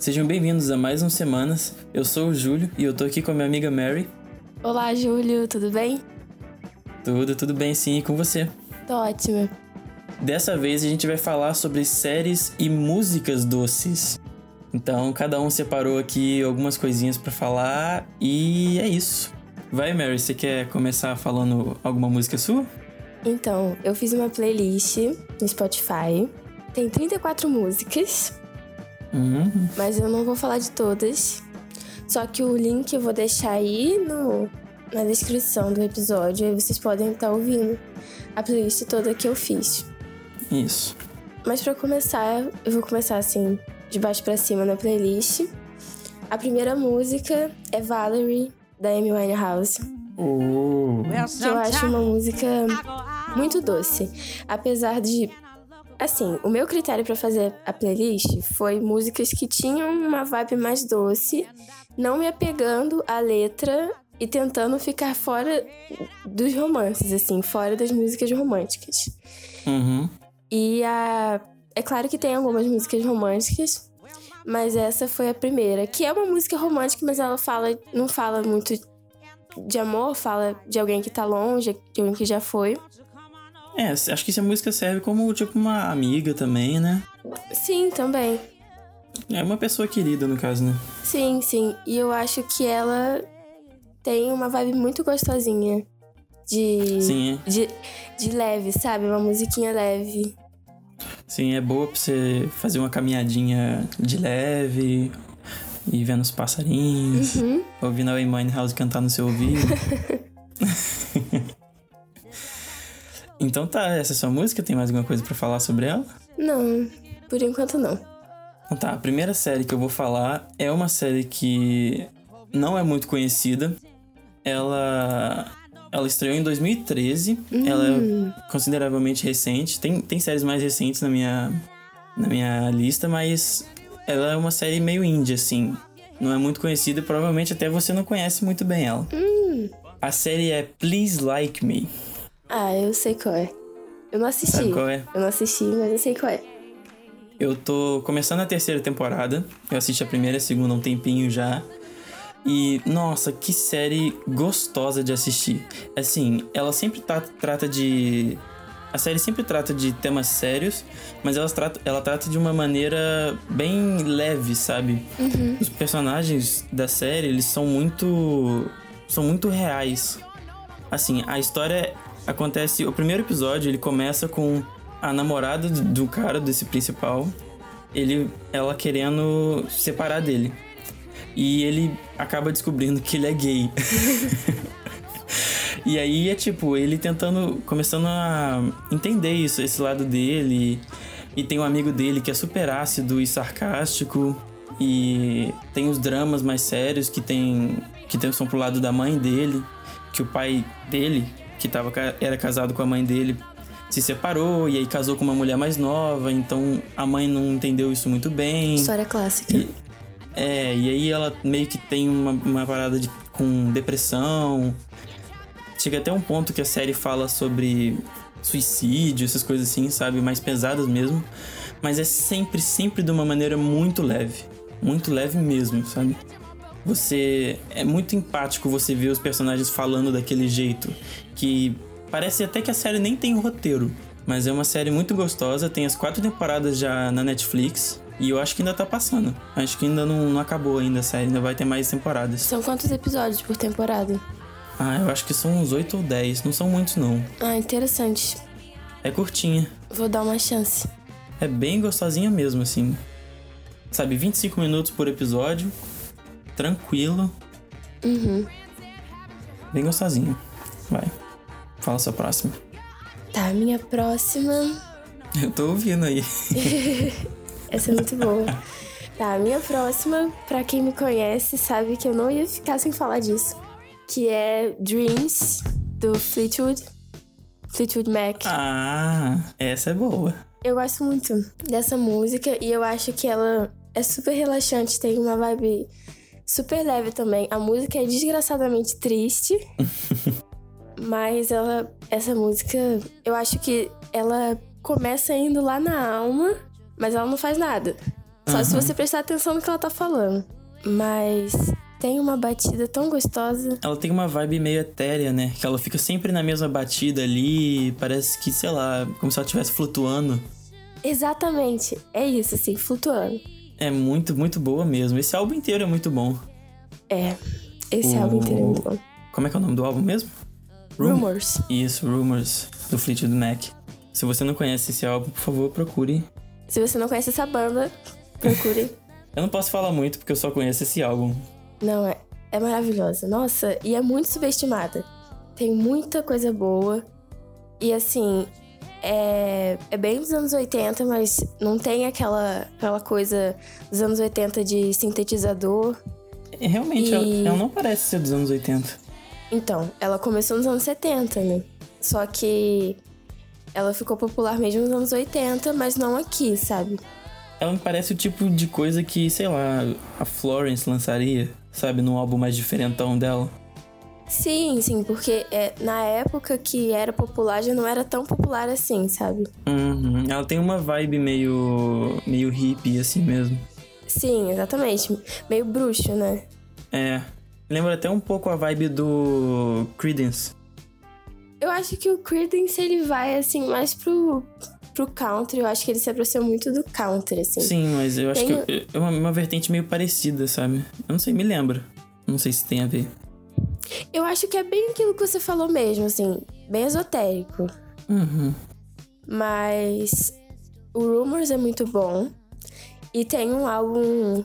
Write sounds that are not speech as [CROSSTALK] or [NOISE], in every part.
Sejam bem-vindos a mais um Semanas. Eu sou o Júlio e eu tô aqui com a minha amiga Mary. Olá, Júlio, tudo bem? Tudo, tudo bem sim, e com você? Tô ótima. Dessa vez a gente vai falar sobre séries e músicas doces. Então, cada um separou aqui algumas coisinhas para falar e é isso. Vai, Mary, você quer começar falando alguma música sua? Então, eu fiz uma playlist no Spotify. Tem 34 músicas, Uhum. mas eu não vou falar de todas. Só que o link eu vou deixar aí no, na descrição do episódio. Aí vocês podem estar ouvindo a playlist toda que eu fiz. Isso. Mas pra começar, eu vou começar assim, de baixo pra cima na playlist. A primeira música é Valerie, da Amy Winehouse. Oh. que eu acho uma música muito doce. Apesar de. Assim, o meu critério pra fazer a playlist foi músicas que tinham uma vibe mais doce, não me apegando à letra e tentando ficar fora dos romances, assim, fora das músicas românticas. Uhum. E a. É claro que tem algumas músicas românticas, mas essa foi a primeira, que é uma música romântica, mas ela fala, não fala muito de amor, fala de alguém que tá longe, de alguém que já foi. É, acho que essa música serve como tipo uma amiga também, né? Sim, também. É uma pessoa querida, no caso, né? Sim, sim. E eu acho que ela tem uma vibe muito gostosinha. De. Sim, é. De, de leve, sabe? Uma musiquinha leve. Sim, é boa pra você fazer uma caminhadinha de leve e vendo os passarinhos, Uhum. ouvindo a Amy House cantar no seu ouvido. [LAUGHS] então tá, essa é sua música? Tem mais alguma coisa pra falar sobre ela? Não, por enquanto não. Então tá, a primeira série que eu vou falar é uma série que não é muito conhecida. Ela ela estreou em 2013. Ela é consideravelmente recente. Tem, tem séries mais recentes na minha na minha lista, mas ela é uma série meio indie assim. Não é muito conhecida, e provavelmente até você não conhece muito bem ela. A série é Please Like Me. Ah, eu sei qual é. Eu não assisti. Sabe qual é? Eu não assisti, mas eu sei qual é. Eu tô começando a terceira temporada. Eu assisti a primeira e a segunda há um tempinho já. E, nossa, que série gostosa de assistir. Assim, ela sempre tá- trata de. A série sempre trata de temas sérios, mas ela trata, ela trata de uma maneira bem leve, sabe? Os personagens da série, eles são muito. são muito reais. Assim, a história acontece. O primeiro episódio ele começa com a namorada do- cara, desse principal, ele, ela querendo se separar dele. E ele acaba descobrindo que ele é gay. [LAUGHS] e aí é tipo, ele tentando, começando a entender isso, esse lado dele. E tem um amigo dele que é super ácido e sarcástico. E tem os dramas mais sérios que tem que tem, são pro lado da mãe dele, que o pai dele, que tava, era casado com a mãe dele, se separou e aí casou com uma mulher mais nova, então a mãe não entendeu isso muito bem. História clássica. E- é, e aí ela meio que tem uma, uma parada de, com depressão. Chega até um ponto que a série fala sobre suicídio, essas coisas assim, sabe? Mais pesadas mesmo. Mas é sempre, sempre de uma maneira muito leve. Muito leve mesmo, sabe? Você. É muito empático você ver os personagens falando daquele jeito. Que parece até que a série nem tem roteiro. Mas é uma série muito gostosa. Tem as quatro temporadas já na Netflix. E eu acho que ainda tá passando. Acho que ainda não, não acabou ainda a série. Ainda vai ter mais temporadas. São quantos episódios por temporada? Ah, eu acho que são uns 8 ou 10. Não são muitos, não. Ah, interessante. É curtinha. Vou dar uma chance. É bem gostosinha mesmo, assim. Sabe, 25 minutos por episódio. Tranquilo. Uhum. Bem gostosinho. Vai. Fala a sua próxima. Tá, minha próxima. [LAUGHS] Eu tô ouvindo aí. [LAUGHS] Essa é muito boa. Tá, minha próxima, pra quem me conhece, sabe que eu não ia ficar sem falar disso. Que é Dreams, do Fleetwood. Fleetwood Mac. Ah, essa é boa. Eu gosto muito dessa música e eu acho que ela é super relaxante, tem uma vibe super leve também. A música é desgraçadamente triste, [LAUGHS] mas ela essa música, eu acho que ela começa indo lá na alma, mas ela não faz nada. Só Uhum. se você prestar atenção no que ela tá falando. Mas tem uma batida tão gostosa. Ela tem uma vibe meio etérea, né? Que ela fica sempre na mesma batida ali, parece que, sei lá, como se ela estivesse flutuando. Exatamente. É isso, assim, flutuando. É muito, muito boa mesmo. Esse álbum inteiro é muito bom. É. Esse O- álbum inteiro é muito bom. Como é que é o nome do álbum mesmo? Rum- Rumors. Isso, Rumors, do Fleetwood Mac. Se você não conhece esse álbum, por favor, procure. Se você não conhece essa banda, procure. [LAUGHS] Eu não posso falar muito porque eu só conheço esse álbum. Não, é, é maravilhosa. Nossa, e é muito subestimada. Tem muita coisa boa. E assim, é, é bem dos anos 80, mas não tem aquela, aquela coisa dos anos 80 de sintetizador. É, Realmente, E- ela, ela não parece ser dos anos 80. Então, ela começou nos anos 70, né? Só que ela ficou popular mesmo nos anos 80, mas não aqui, sabe? Ela me parece o tipo de coisa que, sei lá, a Florence lançaria, sabe, num álbum mais diferentão dela. Sim, sim, porque é, na época que era popular já não era tão popular assim, sabe? Uhum. Ela tem uma vibe meio. meio hippie, assim mesmo. Sim, exatamente. Meio bruxo, né? É. Lembra até um pouco a vibe do Credence. Eu acho que o Creedence ele vai assim mais pro, pro country. Eu acho que ele se aproxima muito do country, assim. Sim, mas eu acho Tem- que é uma, uma vertente meio parecida, sabe? Eu não sei, me lembra. Não sei se tem a ver. Eu acho que é bem aquilo que você falou mesmo, assim, bem esotérico. Uhum. Mas o Rumors é muito bom. E tem um álbum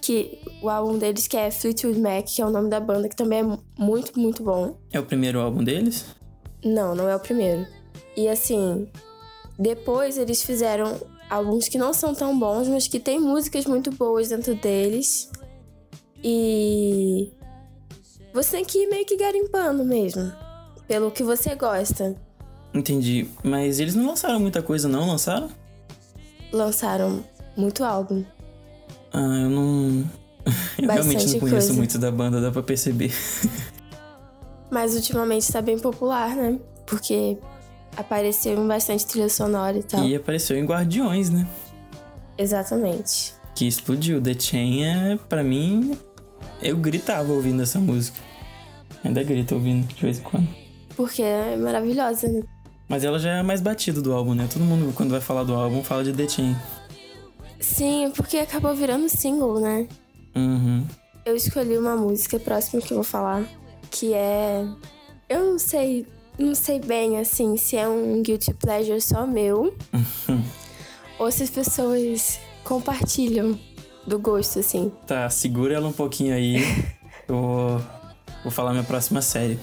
que o álbum deles que é Fleetwood Mac, que é o nome da banda, que também é mu- muito, muito bom. É o primeiro álbum deles? Não, não é o primeiro. E assim, depois eles fizeram álbuns que não são tão bons, mas que tem músicas muito boas dentro deles. E você tem que ir meio que garimpando mesmo, pelo que você gosta. Entendi. Mas eles não lançaram muita coisa, não? Lançaram? Lançaram muito álbum. Ah, eu não. [LAUGHS] Eu realmente não conheço coisa. muito da banda, dá pra perceber. [LAUGHS] Mas ultimamente tá bem popular, né? Porque apareceu em bastante trilha sonora e tal. E apareceu em Guardiões, né? Exatamente. Que explodiu. The Chain é, pra mim. Eu gritava ouvindo essa música. Ainda grito ouvindo de vez em quando. Porque é maravilhosa, né? Mas ela já é mais batida do álbum, né? Todo mundo, quando vai falar do álbum, fala de The Chain. Sim, porque acabou virando single, né? Uhum. Eu escolhi uma música próxima que eu vou falar, que é. Eu não sei. Não sei bem, assim, se é um guilty pleasure só meu. [LAUGHS] ou se as pessoas compartilham do gosto, assim. Tá, segura ela um pouquinho aí. [LAUGHS] Eu vou, vou falar minha próxima série.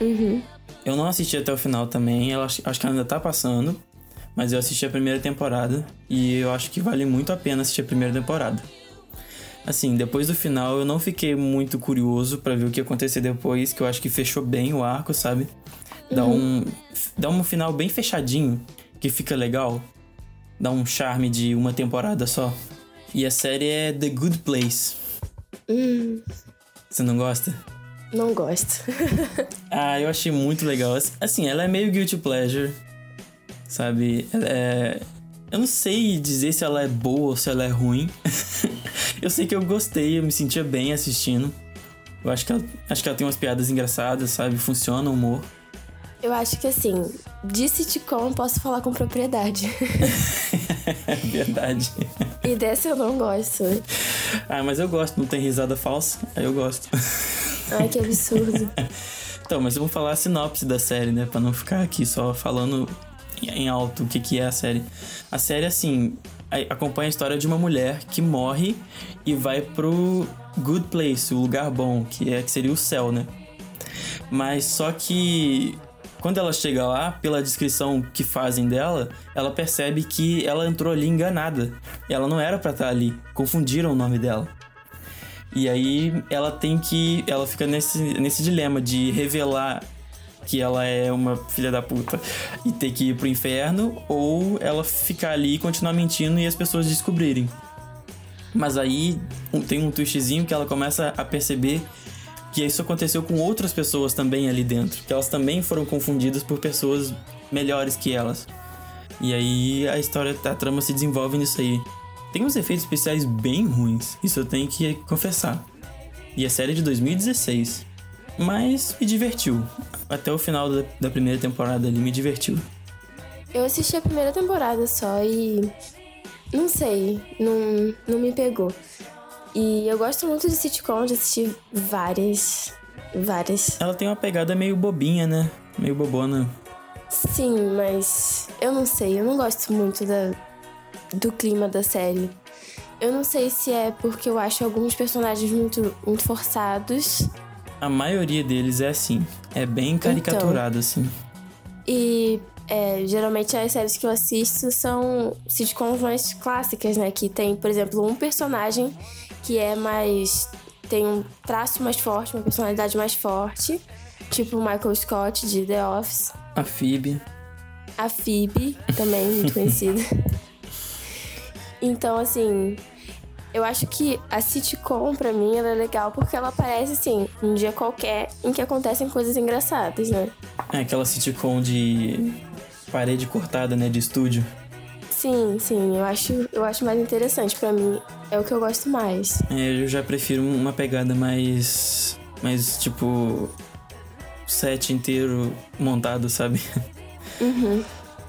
Uhum. Eu não assisti até o final também, eu acho, que ela ainda tá passando, mas eu assisti a primeira temporada e eu acho que vale muito a pena assistir a primeira temporada. Assim, depois do final eu não fiquei muito curioso pra ver o que ia acontecer depois, que eu acho que fechou bem o arco, sabe? Dá um dá um final bem fechadinho, que fica legal. Dá um charme de uma temporada só. E a série é The Good Place. Hum, Você não gosta? Não gosto. [LAUGHS] Ah, eu achei muito legal. Assim, ela é meio guilty pleasure, sabe? Ela é... Eu não sei dizer se ela é boa ou se ela é ruim. [LAUGHS] eu sei que eu gostei, eu me sentia bem assistindo. Eu acho que ela, acho que ela tem umas piadas engraçadas, sabe? Funciona o humor. Eu acho que assim, de sitcom eu posso falar com propriedade. [LAUGHS] É verdade. e dessa eu não gosto. Ah, mas eu gosto, não tem risada falsa, aí eu gosto. Ai, que absurdo. [LAUGHS] Então, mas eu vou falar a sinopse da série, né? Pra não ficar aqui só falando em alto o que, que é a série. A série, assim, acompanha a história de uma mulher que morre e vai pro good place, o lugar bom, que, é, que seria o céu, né? Mas só que quando ela chega lá, pela descrição que fazem dela, ela percebe que ela entrou ali enganada. Ela não era pra estar ali. Confundiram o nome dela. E aí ela tem que. Ela fica nesse, nesse dilema de revelar que ela é uma filha da puta e ter que ir pro inferno, ou ela ficar ali e continuar mentindo e as pessoas descobrirem. Mas aí tem um twistzinho que ela começa a perceber que isso aconteceu com outras pessoas também ali dentro, que elas também foram confundidas por pessoas melhores que elas. E aí a história, a trama se desenvolve nisso aí. Tem uns efeitos especiais bem ruins, isso eu tenho que confessar. E a série é de 2016. Mas me divertiu. Até o final da, da primeira temporada ali me divertiu. Eu assisti a primeira temporada só e. Não sei, não, não me pegou. E eu gosto muito de sitcom, de assistir várias. Várias. Ela tem uma pegada meio bobinha, né? Meio bobona. Sim, mas eu não sei, eu não gosto muito da, do clima da série. Eu não sei se é porque eu acho alguns personagens muito, muito forçados. A maioria deles é assim. É bem caricaturado, então, assim. E é, geralmente as séries que eu assisto são sitcoms mais clássicas, né? Que tem, por exemplo, um personagem que é mais. tem um traço mais forte, uma personalidade mais forte. Tipo o Michael Scott de The Office. A Phoebe. A Phoebe, também muito [LAUGHS] conhecida. Então, assim, eu acho que a sitcom, pra mim, ela é legal porque ela aparece, assim, um dia qualquer em que acontecem coisas engraçadas, né? É aquela sitcom de parede cortada, né, de estúdio. Sim, sim, eu acho, eu acho mais interessante. para mim, é o que eu gosto mais. É, eu já prefiro uma pegada mais. mais tipo. set inteiro montado, sabe? Uhum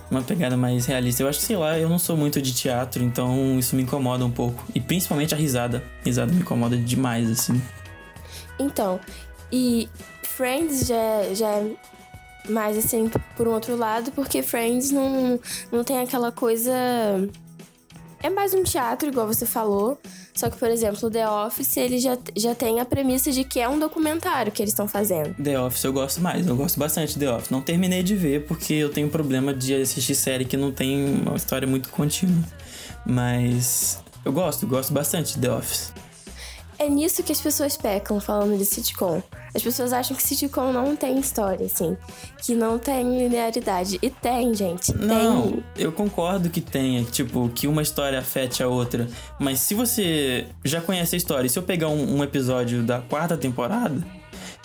uma pegada mais realista. Eu acho que, sei lá, eu não sou muito de teatro, então isso me incomoda um pouco. E principalmente a risada. A risada me incomoda demais, assim. Então, e Friends já, já é mais assim, por um outro lado, porque Friends não, não tem aquela coisa. É mais um teatro, igual você falou. Só que, por exemplo, The Office, ele já, já tem a premissa de que é um documentário que eles estão fazendo. The Office eu gosto mais, eu gosto bastante de The Office. Não terminei de ver porque eu tenho problema de assistir série que não tem uma história muito contínua. Mas eu gosto, gosto bastante de The Office. É nisso que as pessoas pecam falando de sitcom. As pessoas acham que sitcom não tem história, assim. Que não tem linearidade. E tem, gente. Não, tem. eu concordo que tenha, tipo, que uma história afete a outra. Mas se você já conhece a história, e se eu pegar um, um episódio da quarta temporada,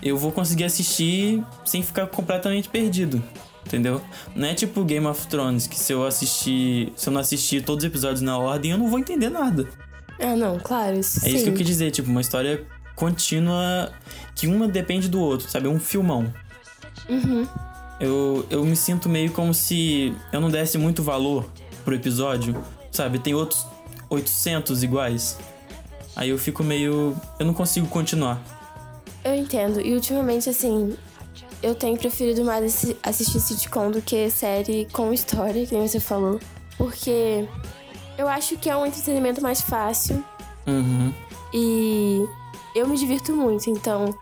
eu vou conseguir assistir sem ficar completamente perdido entendeu? Não é tipo Game of Thrones, que se eu assistir, se eu não assistir todos os episódios na ordem, eu não vou entender nada. Ah, não, claro, isso É sim. isso que eu quis dizer, tipo, uma história contínua que uma depende do outro, sabe? É um filmão. Uhum. Eu, eu me sinto meio como se eu não desse muito valor pro episódio, sabe? Tem outros 800 iguais. Aí eu fico meio. Eu não consigo continuar. Eu entendo. E ultimamente, assim, eu tenho preferido mais assistir sitcom do que série com história, que nem você falou. Porque eu acho que é um entretenimento mais fácil. Uhum. E eu me divirto muito, então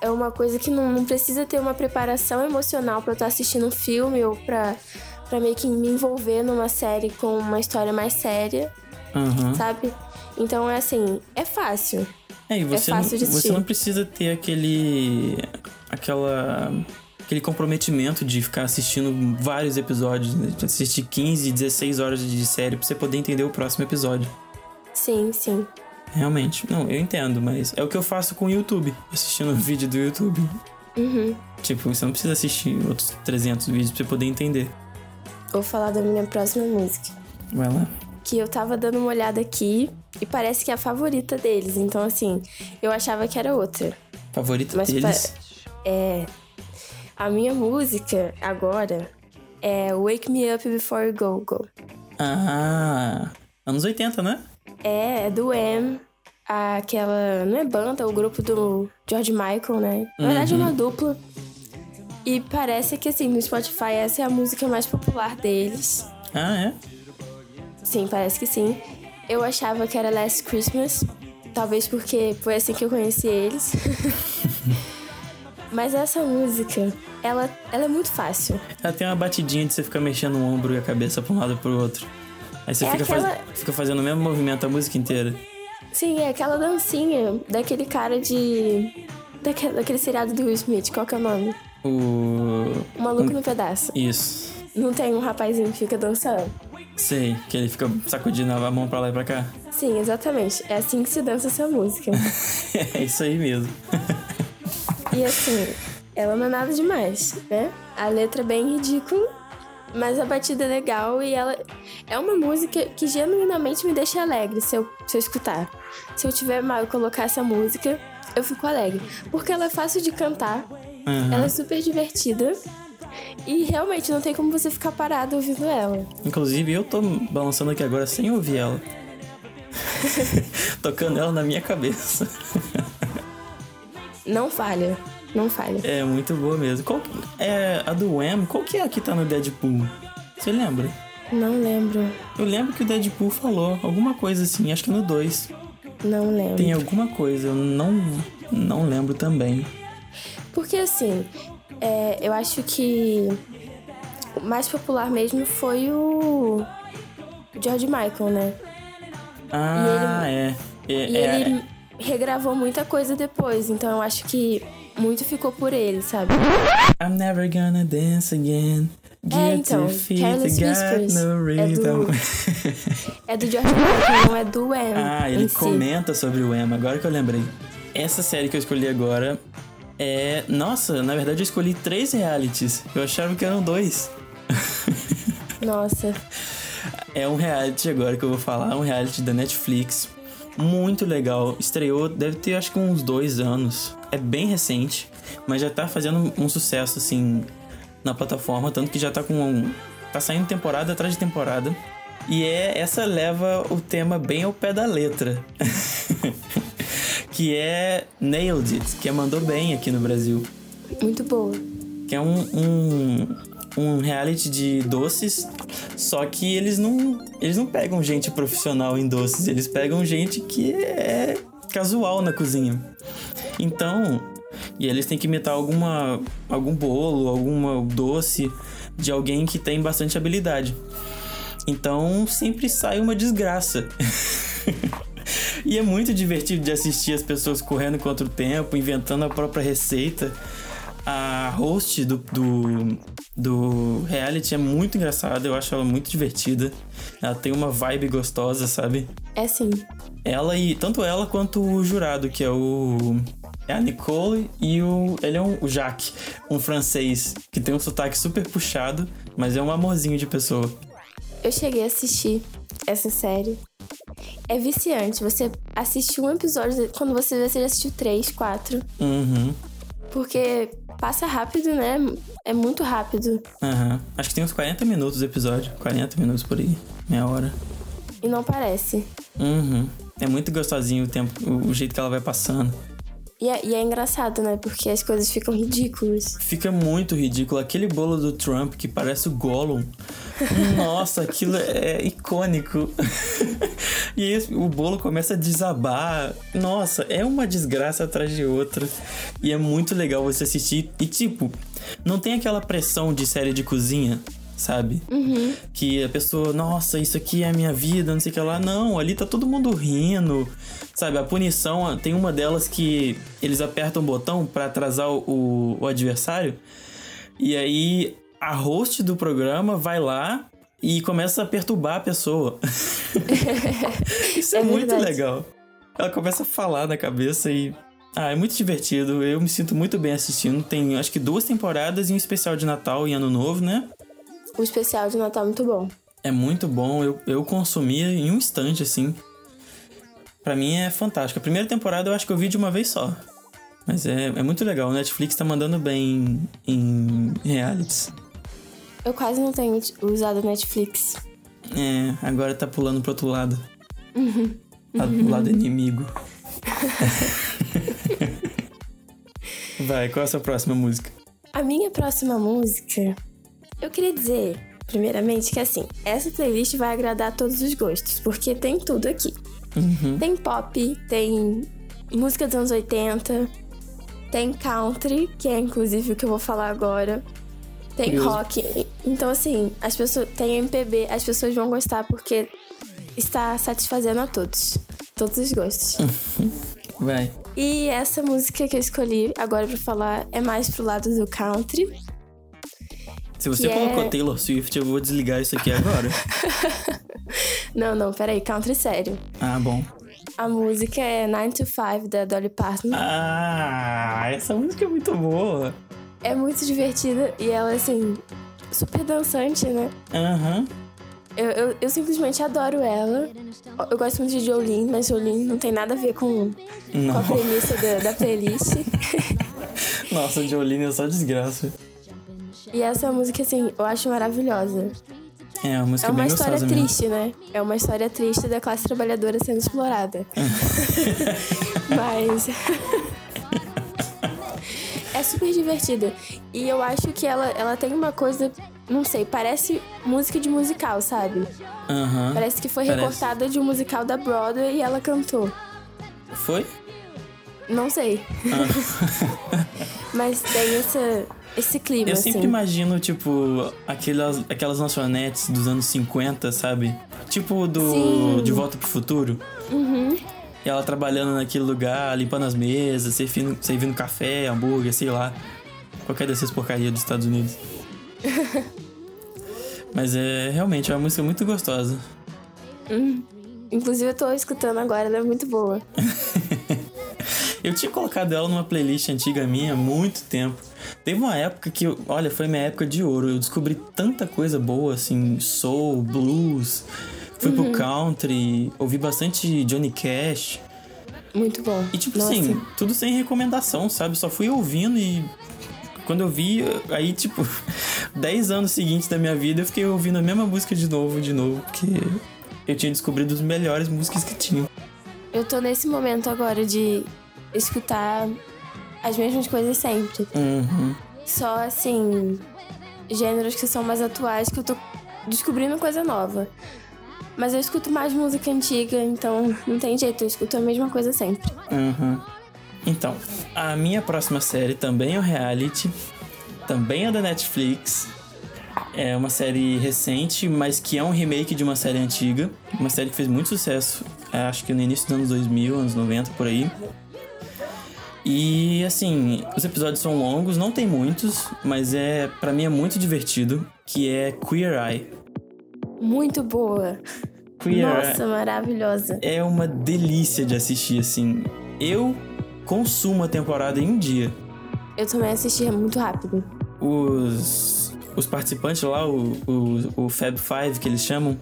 é uma coisa que não, não precisa ter uma preparação emocional para eu estar assistindo um filme ou pra, pra meio que me envolver numa série com uma história mais séria, uhum. sabe? Então é assim, é fácil. É, e você, é fácil não, você não precisa ter aquele. aquela aquele comprometimento de ficar assistindo vários episódios, né? assistir 15, 16 horas de série pra você poder entender o próximo episódio. Sim, sim. Realmente. Não, eu entendo, mas é o que eu faço com o YouTube, assistindo [LAUGHS] vídeo do YouTube. Uhum. Tipo, você não precisa assistir outros 300 vídeos pra você poder entender. Vou falar da minha próxima música. Vai lá. Que eu tava dando uma olhada aqui e parece que é a favorita deles. Então, assim, eu achava que era outra. Favorita mas deles? Pa... É, a minha música agora é Wake Me Up Before You Go Go. Ah, anos 80, né? É, é do M. Aquela. Não é banda, é o grupo do George Michael, né? Na verdade, uhum. é uma uhum. dupla. E parece que, assim, no Spotify essa é a música mais popular deles. Ah, é? Sim, parece que sim. Eu achava que era Last Christmas. Talvez porque foi assim que eu conheci eles. [LAUGHS] Mas essa música, ela, ela é muito fácil. Ela tem uma batidinha de você ficar mexendo o ombro e a cabeça pra um lado e pro outro. Aí você é fica, aquela... faz, fica fazendo o mesmo movimento a música inteira. Sim, é aquela dancinha daquele cara de. Daquele, daquele seriado do Will Smith, qual que é o nome? O. o Maluco um... no Pedaço. Isso. Não tem um rapazinho que fica dançando? Sei, que ele fica sacudindo a mão pra lá e pra cá. Sim, exatamente. É assim que se dança essa música. [LAUGHS] é isso aí mesmo. E assim, ela não é nada demais, né? A letra é bem ridícula, Mas a batida é legal e ela é uma música que genuinamente me deixa alegre se eu, se eu escutar. Se eu tiver mal e colocar essa música, eu fico alegre. Porque ela é fácil de cantar, Uhum. ela é super divertida. E realmente não tem como você ficar parado ouvindo ela. Inclusive, eu tô balançando aqui agora sem ouvir ela. [LAUGHS] [LAUGHS] Tocando ela na minha cabeça. Não falha. Não falha. É muito boa mesmo. Qual que- é a do Wham? Qual que é a que tá no Deadpool? Você lembra? Não lembro. Eu lembro que o Deadpool falou alguma coisa assim, acho que no 2. Não lembro. Tem alguma coisa, eu não, não lembro também. Porque assim, é, eu acho que o mais popular mesmo foi o George Michael, né? Ah, é. É, E é- ele regravou muita coisa depois, então eu acho que muito ficou por ele, sabe? I'm never gonna dance again. É, Guilty então, feet, Careless Whispers é do- [LAUGHS] É do George Michael, não é do Wham. Ah, ele si. comenta sobre o Emma, agora que eu lembrei. Essa série que eu escolhi agora é. Nossa, na verdade eu escolhi três realities. Eu achava que eram dois. [LAUGHS] Nossa, É um reality agora que eu vou falar, um reality da Netflix. Muito legal. Estreou, deve ter acho que uns dois anos. É bem recente, mas já tá fazendo um sucesso assim na plataforma, tanto que já tá com. um- tá saindo temporada atrás de temporada. E é essa leva o tema bem ao pé da letra. [LAUGHS] que é Nailed It, que é Mandou Bem aqui no Brasil muito boa. que é um, um, um reality de doces, só que eles não, eles não pegam gente profissional em doces, eles pegam gente que é casual na cozinha. Então, e eles têm que imitar alguma, algum bolo, alguma doce de alguém que tem bastante habilidade. Então, sempre sai uma desgraça. [LAUGHS] E é muito divertido de assistir as pessoas correndo contra o tempo, inventando a própria receita. A host do, do, do reality é muito engraçada, eu acho ela muito divertida. Ela tem uma vibe gostosa, sabe? É sim. Ela e. Tanto ela quanto o jurado, que é o. É a Nicole e o. Ele é um, o Jacques, um francês, que tem um sotaque super puxado, mas é um amorzinho de pessoa. Eu cheguei a assistir essa série. É viciante. Você assiste um episódio, quando você vê, você já assistiu três, quatro. Uhum. Porque passa rápido, né? É muito rápido. Aham. Acho que tem uns 40 minutos o episódio. 40 minutos por aí. Meia hora. E não parece. Uhum. É muito gostosinho o tempo, o jeito que ela vai passando. E é, e é engraçado, né? Porque as coisas ficam ridículas. Fica muito ridículo. Aquele bolo do Trump que parece o Gollum. Nossa, aquilo é icônico. [LAUGHS] e o bolo começa a desabar. Nossa, é uma desgraça atrás de outra. E é muito legal você assistir. E tipo, não tem aquela pressão de série de cozinha, sabe? Que a pessoa, nossa, isso aqui é a minha vida, não sei o que lá. Não, ali tá todo mundo rindo. Sabe, a punição, tem uma delas que eles apertam o botão pra atrasar o, o adversário. E aí a host do programa vai lá e começa a perturbar a pessoa. [LAUGHS] Isso é, É muito legal. Ela começa a falar na cabeça e. Ah, é muito divertido. Eu me sinto muito bem assistindo. Tem acho que duas temporadas e um especial de Natal e Ano Novo, né? O especial de Natal é muito bom. É muito bom. Eu, eu consumia em um instante, assim. Pra mim é fantástico. A primeira temporada eu acho que eu vi de uma vez só. Mas é, é muito legal. O Netflix tá mandando bem em, em realities. Eu quase não tenho usado Netflix. É, agora tá pulando pro outro lado. Lá pro lado [LAUGHS] inimigo. Vai, qual é a sua próxima música? A minha próxima música, eu queria dizer, primeiramente, que assim, essa playlist vai agradar todos os gostos, porque tem tudo aqui. Tem pop, tem música dos anos 80, tem country, que é inclusive o que eu vou falar agora. Tem rock. Então, assim, as pessoas. Tem MPB, as pessoas vão gostar porque está satisfazendo a todos. Todos os gostos. [LAUGHS] Vai. E essa música que eu escolhi agora pra falar é mais pro lado do country. Se você Que colocou é- Taylor Swift, eu vou desligar isso aqui agora. [LAUGHS] Não, não, peraí, country sério. ah, bom. A música é 9 to 5 da Dolly Parton. Ah, essa música é muito boa. É muito divertida e ela, assim, super dançante, né? Aham. Eu, eu, eu simplesmente adoro ela. Eu gosto muito de Jolene, mas Jolene não tem nada a ver com, com a premissa da, da playlist. [LAUGHS] Nossa, Jolene é só desgraça. E essa música, assim, eu acho maravilhosa. É, uma É uma história gostosa mesmo. triste, né? É uma história triste da classe trabalhadora sendo explorada. [LAUGHS] Mas. [LAUGHS] é super divertida. E eu acho que ela, ela tem uma coisa. Não sei, parece música de musical, sabe? Aham. Parece que foi Parece. recortada de um musical da Broadway e ela cantou. Foi? Não sei. Ah. [LAUGHS] Mas tem essa, esse clima, Eu sempre assim. imagino, tipo, aquelas, aquelas lanchonetes dos anos 50, sabe? Tipo do Sim. De Volta pro Futuro. Uhum. E ela trabalhando naquele lugar, limpando as mesas, servindo, servindo café, hambúrguer, sei lá. Qualquer dessas porcarias dos Estados Unidos. [LAUGHS] Mas é realmente é uma música muito gostosa. Inclusive, eu tô escutando agora, ela é muito boa. [LAUGHS] Eu tinha colocado ela numa playlist antiga minha há muito tempo. Teve uma época que, olha, foi minha época de ouro. Eu descobri tanta coisa boa, assim, soul, blues. Fui pro country, ouvi bastante Johnny Cash. Muito bom. E tipo Nossa. assim, tudo sem recomendação, sabe? Só fui ouvindo e quando eu vi, aí tipo, [LAUGHS] 10 anos seguintes da minha vida eu fiquei ouvindo a mesma música de novo, de novo, porque eu tinha descobrido as melhores músicas que tinham. Eu tô nesse momento agora de escutar as mesmas coisas sempre. Uhum. Só assim, gêneros que são mais atuais que eu tô descobrindo coisa nova. Mas eu escuto mais música antiga, então não tem jeito, eu escuto a mesma coisa sempre. Uhum. Então, a minha próxima série também é um reality, também é da Netflix. É uma série recente, mas que é um remake de uma série antiga. Uma série que fez muito sucesso, é, acho que no início dos anos 2000, anos 90, por aí. E assim, os episódios são longos, não tem muitos, mas é para mim é muito divertido, que é Queer Eye. Muito boa. Queer Eye Nossa, maravilhosa. é uma delícia de assistir, assim. Eu consumo a temporada em um dia. Eu também assisti muito rápido. Os, os participantes lá, o, o, o Fab Five, que eles chamam,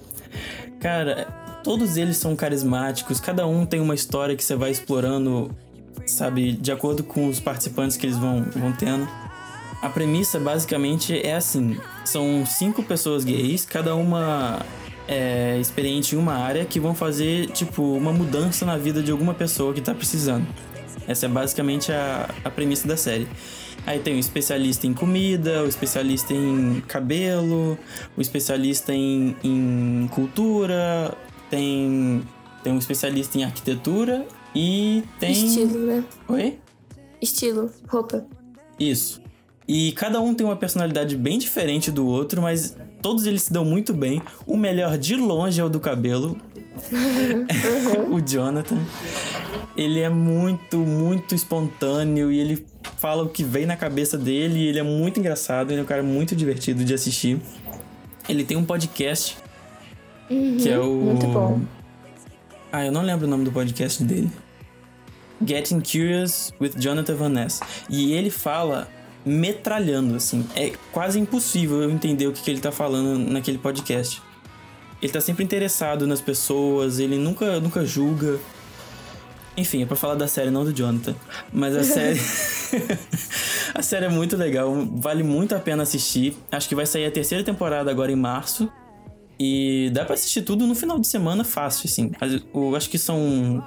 cara, todos eles são carismáticos, cada um tem uma história que você vai explorando, sabe, de acordo com os participantes que eles vão, vão tendo. A premissa basicamente é assim: são cinco pessoas gays, cada uma é experiente em uma área, que vão fazer, tipo, uma mudança na vida de alguma pessoa que tá precisando. Essa é basicamente a, a premissa da série. Aí tem o especialista em comida, o especialista em cabelo, o especialista em, em cultura, tem, tem um especialista em arquitetura e tem. Estilo, né? Oi? Estilo, roupa. Isso. E cada um tem uma personalidade bem diferente do outro, mas todos eles se dão muito bem. O melhor de longe é o do cabelo, [LAUGHS] [LAUGHS] o Jonathan. Ele é muito, muito espontâneo e ele fala o que vem na cabeça dele. E ele é muito engraçado, ele é um cara muito divertido de assistir. Ele tem um podcast que é o. Ah, eu não lembro o nome do podcast dele. Getting Curious with Jonathan Van Ness. E ele fala metralhando, assim. É quase impossível eu entender o que, que ele tá falando naquele podcast. Ele tá sempre interessado nas pessoas, ele nunca, nunca julga. Enfim, é pra falar da série, não do Jonathan. Mas a [LAUGHS] série. [LAUGHS] a série é muito legal, vale muito a pena assistir. Acho que vai sair a terceira temporada agora em março. E dá pra assistir tudo no final de semana fácil, assim. Eu acho que são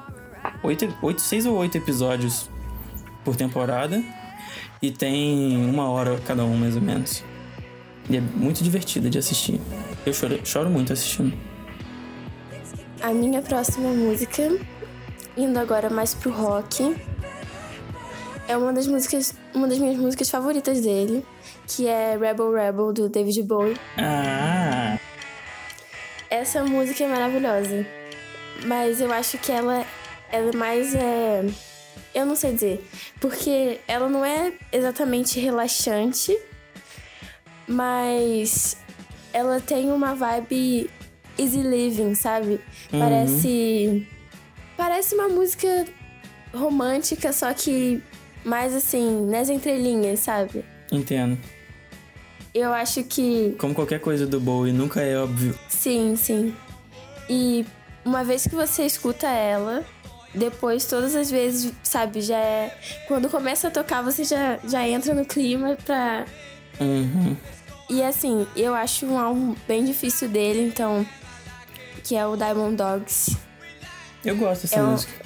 oito, oito, seis ou oito episódios por temporada. E tem uma hora cada um, mais ou menos. E é muito divertida de assistir. Eu choro, choro muito assistindo. A minha próxima música, indo agora mais pro rock, é uma das músicas, uma das minhas músicas favoritas dele, que é Rebel Rebel do David Bowie. Ah! Essa música é maravilhosa, mas eu acho que ela, ela é mais é, eu não sei dizer, porque ela não é exatamente relaxante, mas ela tem uma vibe easy living, sabe? Parece parece uma música romântica, só que mais assim, nas entrelinhas, sabe? Entendo. Eu acho que. Como qualquer coisa do Bowie, nunca é óbvio. Sim, sim. E uma vez que você escuta ela, depois todas as vezes, sabe, já é. Quando começa a tocar, você já, já entra no clima pra. Uhum. E assim, eu acho um álbum bem difícil dele, então. Que é o Diamond Dogs. Eu gosto dessa É um- música.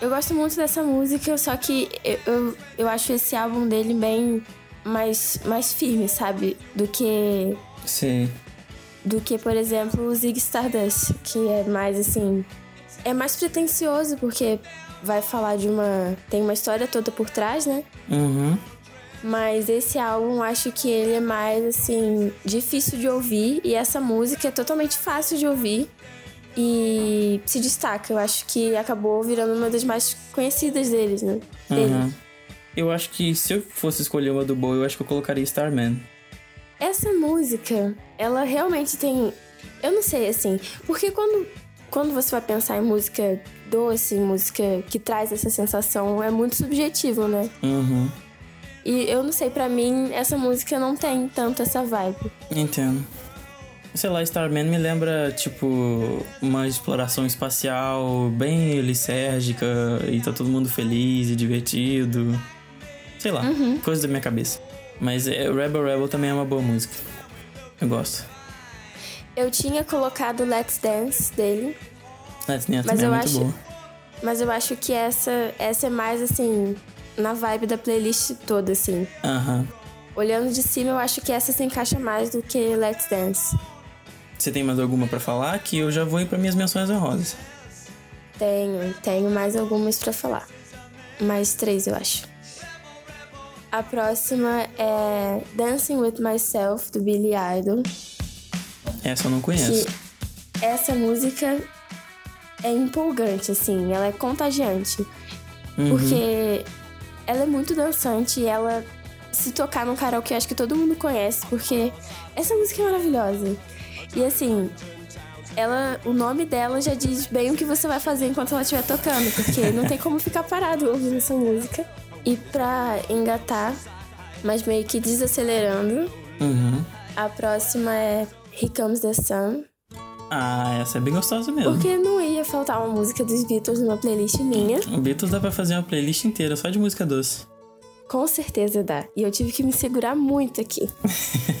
Eu gosto muito dessa música, só que eu, eu, eu acho esse álbum dele bem mais, mais firme, sabe? Do que, Sei. do que, por exemplo, o Zig Stardust, que é mais assim. É mais pretencioso, porque vai falar de uma. Tem uma história toda por trás, né? Uhum. Mas esse álbum, acho que ele é mais, assim, difícil de ouvir. E essa música é totalmente fácil de ouvir. E se destaca. Eu acho que acabou virando uma das mais conhecidas deles, né? Dele. Uhum. Eu acho que se eu fosse escolher uma do Bowie, eu acho que eu colocaria Starman. Essa música, ela realmente tem. Eu não sei, assim. Porque quando, quando você vai pensar em música doce, música que traz essa sensação, é muito subjetivo, né? Uhum. E eu não sei, pra mim, essa música não tem tanto essa vibe. Entendo. Sei lá, Starman me lembra, tipo, uma exploração espacial bem lisérgica e tá todo mundo feliz e divertido. Sei lá, coisa da minha cabeça. Mas é, Rebel Rebel também é uma boa música. Eu gosto. Eu tinha colocado Let's Dance dele, Let's Dance Mas também é eu muito acho- boa. mas eu acho que essa, essa é mais, assim, na vibe da playlist toda, assim. Aham. Olhando de cima, eu acho que essa se encaixa mais do que Let's Dance. Você tem mais alguma pra falar? Que eu já vou ir pra minhas menções honrosas. Tenho, tenho mais algumas pra falar. Mais três, eu acho. A próxima é Dancing with Myself, do Billy Idol. Essa eu não conheço. Essa música é empolgante, assim, ela é contagiante. Uhum. Porque ela é muito dançante e ela, se tocar num karaokê, eu acho que todo mundo conhece, porque essa música é maravilhosa. E assim, ela, o nome dela já diz bem o que você vai fazer enquanto ela estiver tocando, porque não tem como ficar parado ouvindo essa música. E pra engatar, mas meio que desacelerando, Uhum. a próxima é Here Comes the Sun. Ah, essa é bem gostosa mesmo. Porque não ia faltar uma música dos Beatles numa playlist minha. O Beatles dá pra fazer uma playlist inteira só de música doce. Com certeza dá. E eu tive que me segurar muito aqui.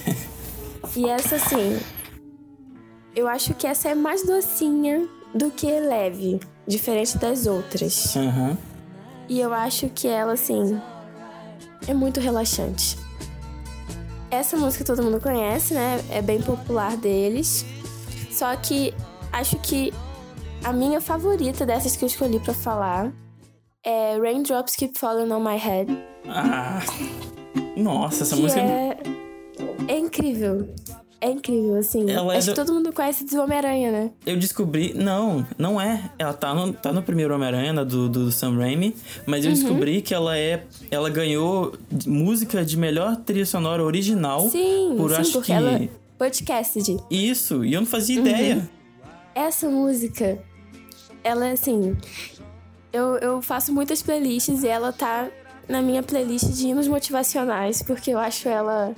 [LAUGHS] e essa, assim. Eu acho que essa é mais docinha do que leve, diferente das outras. Aham. E eu acho que ela, assim. É muito relaxante. Essa música todo mundo conhece, né? É bem popular deles. Só que acho que a minha favorita dessas que eu escolhi pra falar é Raindrops Keep Falling on My Head. Ah. Nossa, essa música é... é incrível. É incrível, assim. Ela é Acho do- que todo mundo conhece do Homem-Aranha, né? Eu descobri. Não, não é. Ela tá no, tá no primeiro Homem-Aranha, do, do Sam Raimi. Mas eu Uhum. descobri que ela é. Ela ganhou música de melhor trilha sonora original. Sim, por sim, acho que. ela... é Podcast. Isso, e eu não fazia Uhum. ideia. Essa música, ela é assim. Eu, eu faço muitas playlists e ela tá na minha playlist de hinos motivacionais, porque eu acho ela.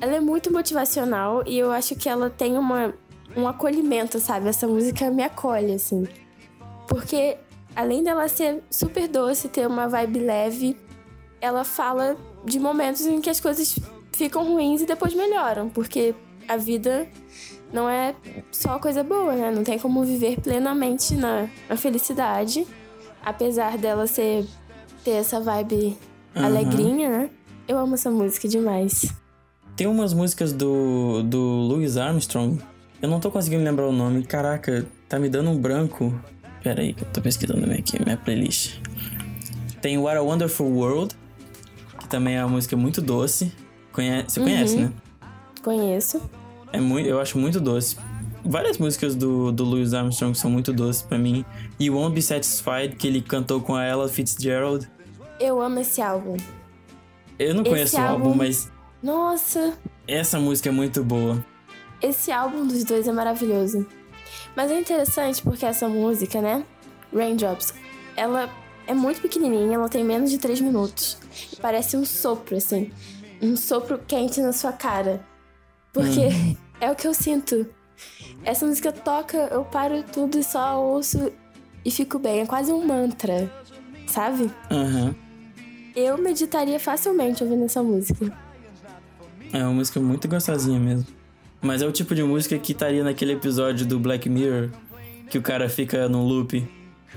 Ela é muito motivacional e eu acho que ela tem uma, um acolhimento, sabe? Essa música me acolhe, assim. Porque além dela ser super doce, ter uma vibe leve, ela fala de momentos em que as coisas ficam ruins e depois melhoram, porque a vida não é só coisa boa, né? Não tem como viver plenamente na, na felicidade, apesar dela ser ter essa vibe Aham. alegrinha, né? Eu amo essa música demais. Tem umas músicas do, do Louis Armstrong. Eu não tô conseguindo lembrar o nome. Caraca, tá me dando um branco. Pera aí, que eu tô pesquisando aqui, minha playlist. Tem What a Wonderful World, que também é uma música muito doce. Conhe Você conhece, Uhum. né? Conheço. É muito, eu acho muito doce. Várias músicas do, do Louis Armstrong são muito doces pra mim. E Won't Be Satisfied, que ele cantou com a Ella Fitzgerald. Eu amo esse álbum. Eu não Esse conheço o álbum, álbum- mas Nossa, essa música é muito boa. esse álbum dos dois é maravilhoso. Mas é interessante porque essa música, né? Raindrops, ela é muito pequenininha, ela tem menos de 3 minutos. Parece um sopro, assim. um sopro quente na sua cara. Porque hum. [LAUGHS] é o que eu sinto. Essa música toca, eu paro tudo e só ouço e fico bem. É quase um mantra, sabe? Uhum. Eu meditaria facilmente ouvindo essa música. É uma música muito gostosinha mesmo. Mas é o tipo de música que estaria naquele episódio do Black Mirror que o cara fica num loop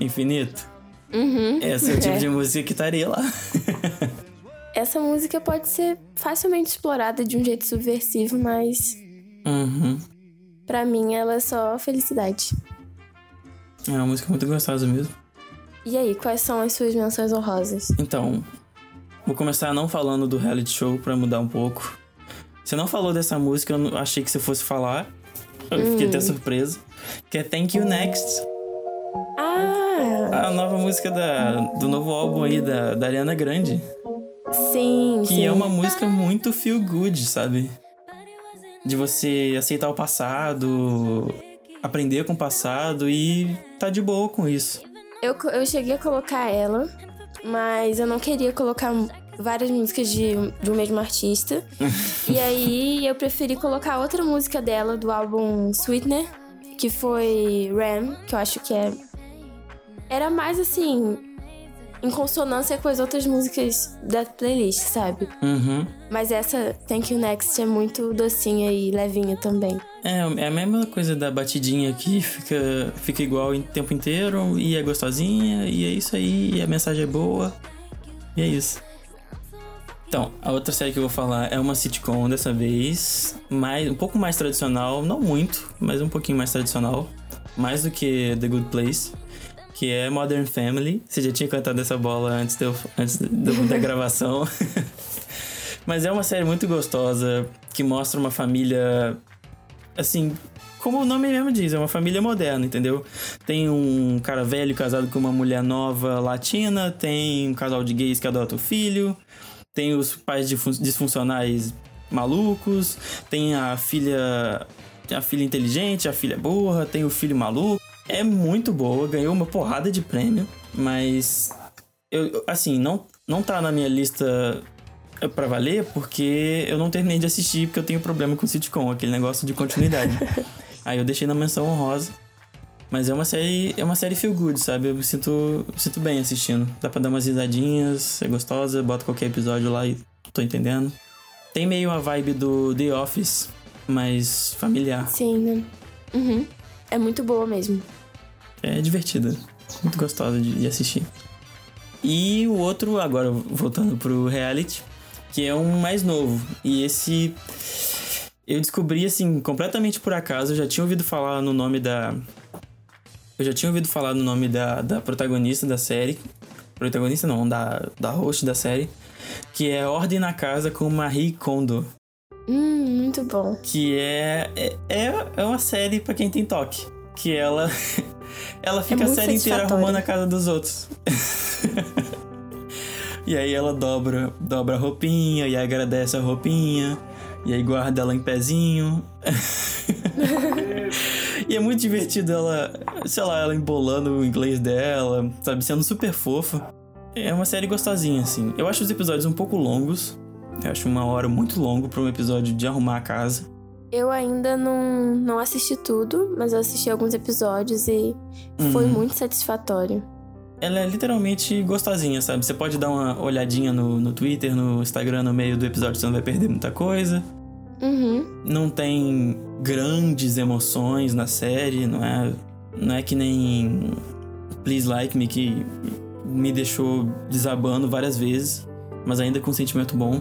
infinito. Uhum. Esse é o tipo [LAUGHS] é. de música que estaria lá. [LAUGHS] Essa música pode ser facilmente explorada de um jeito subversivo, mas. Uhum. Pra mim, ela é só felicidade. É uma música muito gostosa mesmo. E aí, quais são as suas menções honrosas? Então, vou começar não falando do reality show para mudar um pouco. Você não falou dessa música, eu achei que você fosse falar. Eu hum. fiquei até hum. surpreso. Que é Thank You Next. Ah! A nova música da, do novo álbum aí da, da Ariana Grande. Sim, Que sim. é uma música muito feel good, sabe? De você aceitar o passado, aprender com o passado e tá de boa com isso. Eu, eu cheguei a colocar ela, mas eu não queria colocar várias músicas de, de um mesmo artista. [LAUGHS] e aí eu preferi colocar outra música dela do álbum Sweetener, que foi Ram, que eu acho que é. Era mais assim, em consonância com as outras músicas da playlist, sabe? Uhum. Mas essa Thank You Next é muito docinha e levinha também. É, é a mesma coisa da batidinha que fica, fica igual o tempo inteiro e é gostosinha, e é isso aí, e a mensagem é boa. E é isso. Então, a outra série que eu vou falar é uma sitcom dessa vez, mais, um pouco mais tradicional, não muito, mas um pouquinho mais tradicional, mais do que The Good Place que é Modern Family. Você já tinha cantado essa bola antes, de eu, antes da [LAUGHS] gravação. Mas é uma série muito gostosa que mostra uma família assim, como o nome mesmo diz, é uma família moderna, entendeu? Tem um cara velho casado com uma mulher nova latina, tem um casal de gays que adota o filho, tem os pais disfuncionais malucos, tem a filha a filha inteligente, a filha burra, tem o filho maluco é muito boa, ganhou uma porrada de prêmio, mas eu assim, não não tá na minha lista para valer porque eu não terminei de assistir porque eu tenho problema com sitcom, aquele negócio de continuidade. [LAUGHS] Aí eu deixei na menção honrosa. Mas é uma série, é uma série feel good, sabe? Eu me sinto, sinto bem assistindo. Dá pra dar umas risadinhas, é gostosa, bota qualquer episódio lá e tô entendendo. Tem meio a vibe do The Office, mas familiar. Sim, né? Uhum. É muito boa mesmo é divertida. Muito gostosa de, de assistir. E o outro, agora voltando pro reality, que é um mais novo. E esse eu descobri assim completamente por acaso. Eu já tinha ouvido falar no nome da. Eu já tinha ouvido falar no nome da, da protagonista da série. Protagonista não, da, da host da série. Que é Ordem na Casa com Marie Kondo. Hum, muito bom. Que é, é, é uma série para quem tem toque. Que ela [LAUGHS] Ela fica é a série inteira arrumando a casa dos outros. [LAUGHS] e aí ela dobra, dobra a roupinha e agradece a roupinha. E aí guarda ela em pezinho. [LAUGHS] e é muito divertido ela, sei lá, ela embolando o inglês dela, sabe, sendo super fofa. É uma série gostosinha, assim. Eu acho os episódios um pouco longos. Eu acho uma hora muito longo para um episódio de arrumar a casa. Eu ainda não, não assisti tudo, mas eu assisti alguns episódios e uhum. foi muito satisfatório. Ela é literalmente gostosinha, sabe? Você pode dar uma olhadinha no, no Twitter, no Instagram, no meio do episódio, você não vai perder muita coisa. Uhum. Não tem grandes emoções na série, não é? Não é que nem Please Like Me, que me deixou desabando várias vezes, mas ainda com um sentimento bom.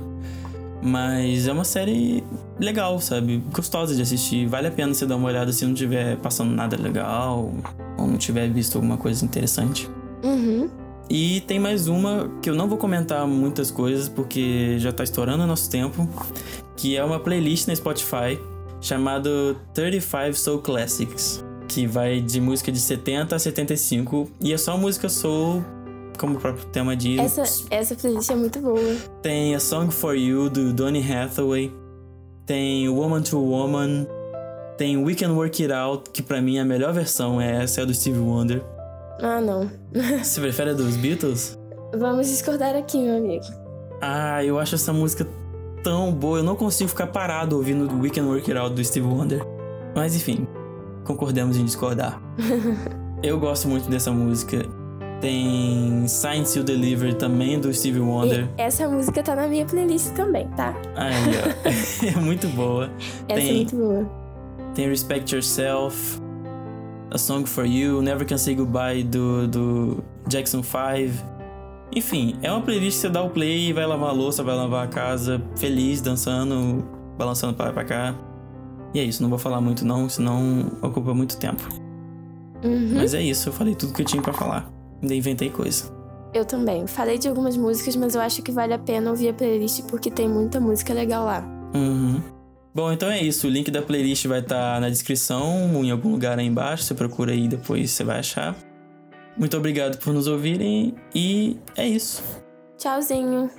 Mas é uma série legal, sabe? Gostosa de assistir. Vale a pena você dar uma olhada se não tiver passando nada legal ou não tiver visto alguma coisa interessante. Uhum. E tem mais uma que eu não vou comentar muitas coisas porque já tá estourando o nosso tempo, que é uma playlist na Spotify chamado 35 Soul Classics, que vai de música de 70 a 75 e é só música soul como o próprio tema diz. Essa, essa playlist é muito boa. Tem A Song for You, do Donny Hathaway. Tem Woman to Woman. Tem We Can Work It Out, que para mim a melhor versão é essa, é a do Steve Wonder. Ah, não. [LAUGHS] Você prefere a dos Beatles? Vamos discordar aqui, meu amigo. Ah, eu acho essa música tão boa, eu não consigo ficar parado ouvindo We Can Work It Out do Steve Wonder. Mas enfim, concordamos em discordar. [LAUGHS] eu gosto muito dessa música. Tem Science You Deliver também do Steve Wonder. E essa música tá na minha playlist também, tá? Aí, ó. [LAUGHS] é muito boa. Essa tem, é muito boa. Tem Respect Yourself, A Song for You, Never Can Say Goodbye do, do Jackson 5. Enfim, é uma playlist que você dá o play vai lavar a louça, vai lavar a casa, feliz, dançando, balançando para lá pra cá. E é isso, não vou falar muito não, senão ocupa muito tempo. Uhum. Mas é isso, eu falei tudo que eu tinha para falar. Ainda inventei coisa. Eu também. Falei de algumas músicas, mas eu acho que vale a pena ouvir a playlist porque tem muita música legal lá. Uhum. Bom, então é isso. O link da playlist vai estar tá na descrição, ou em algum lugar aí embaixo. Você procura aí depois você vai achar. Muito obrigado por nos ouvirem e é isso. Tchauzinho.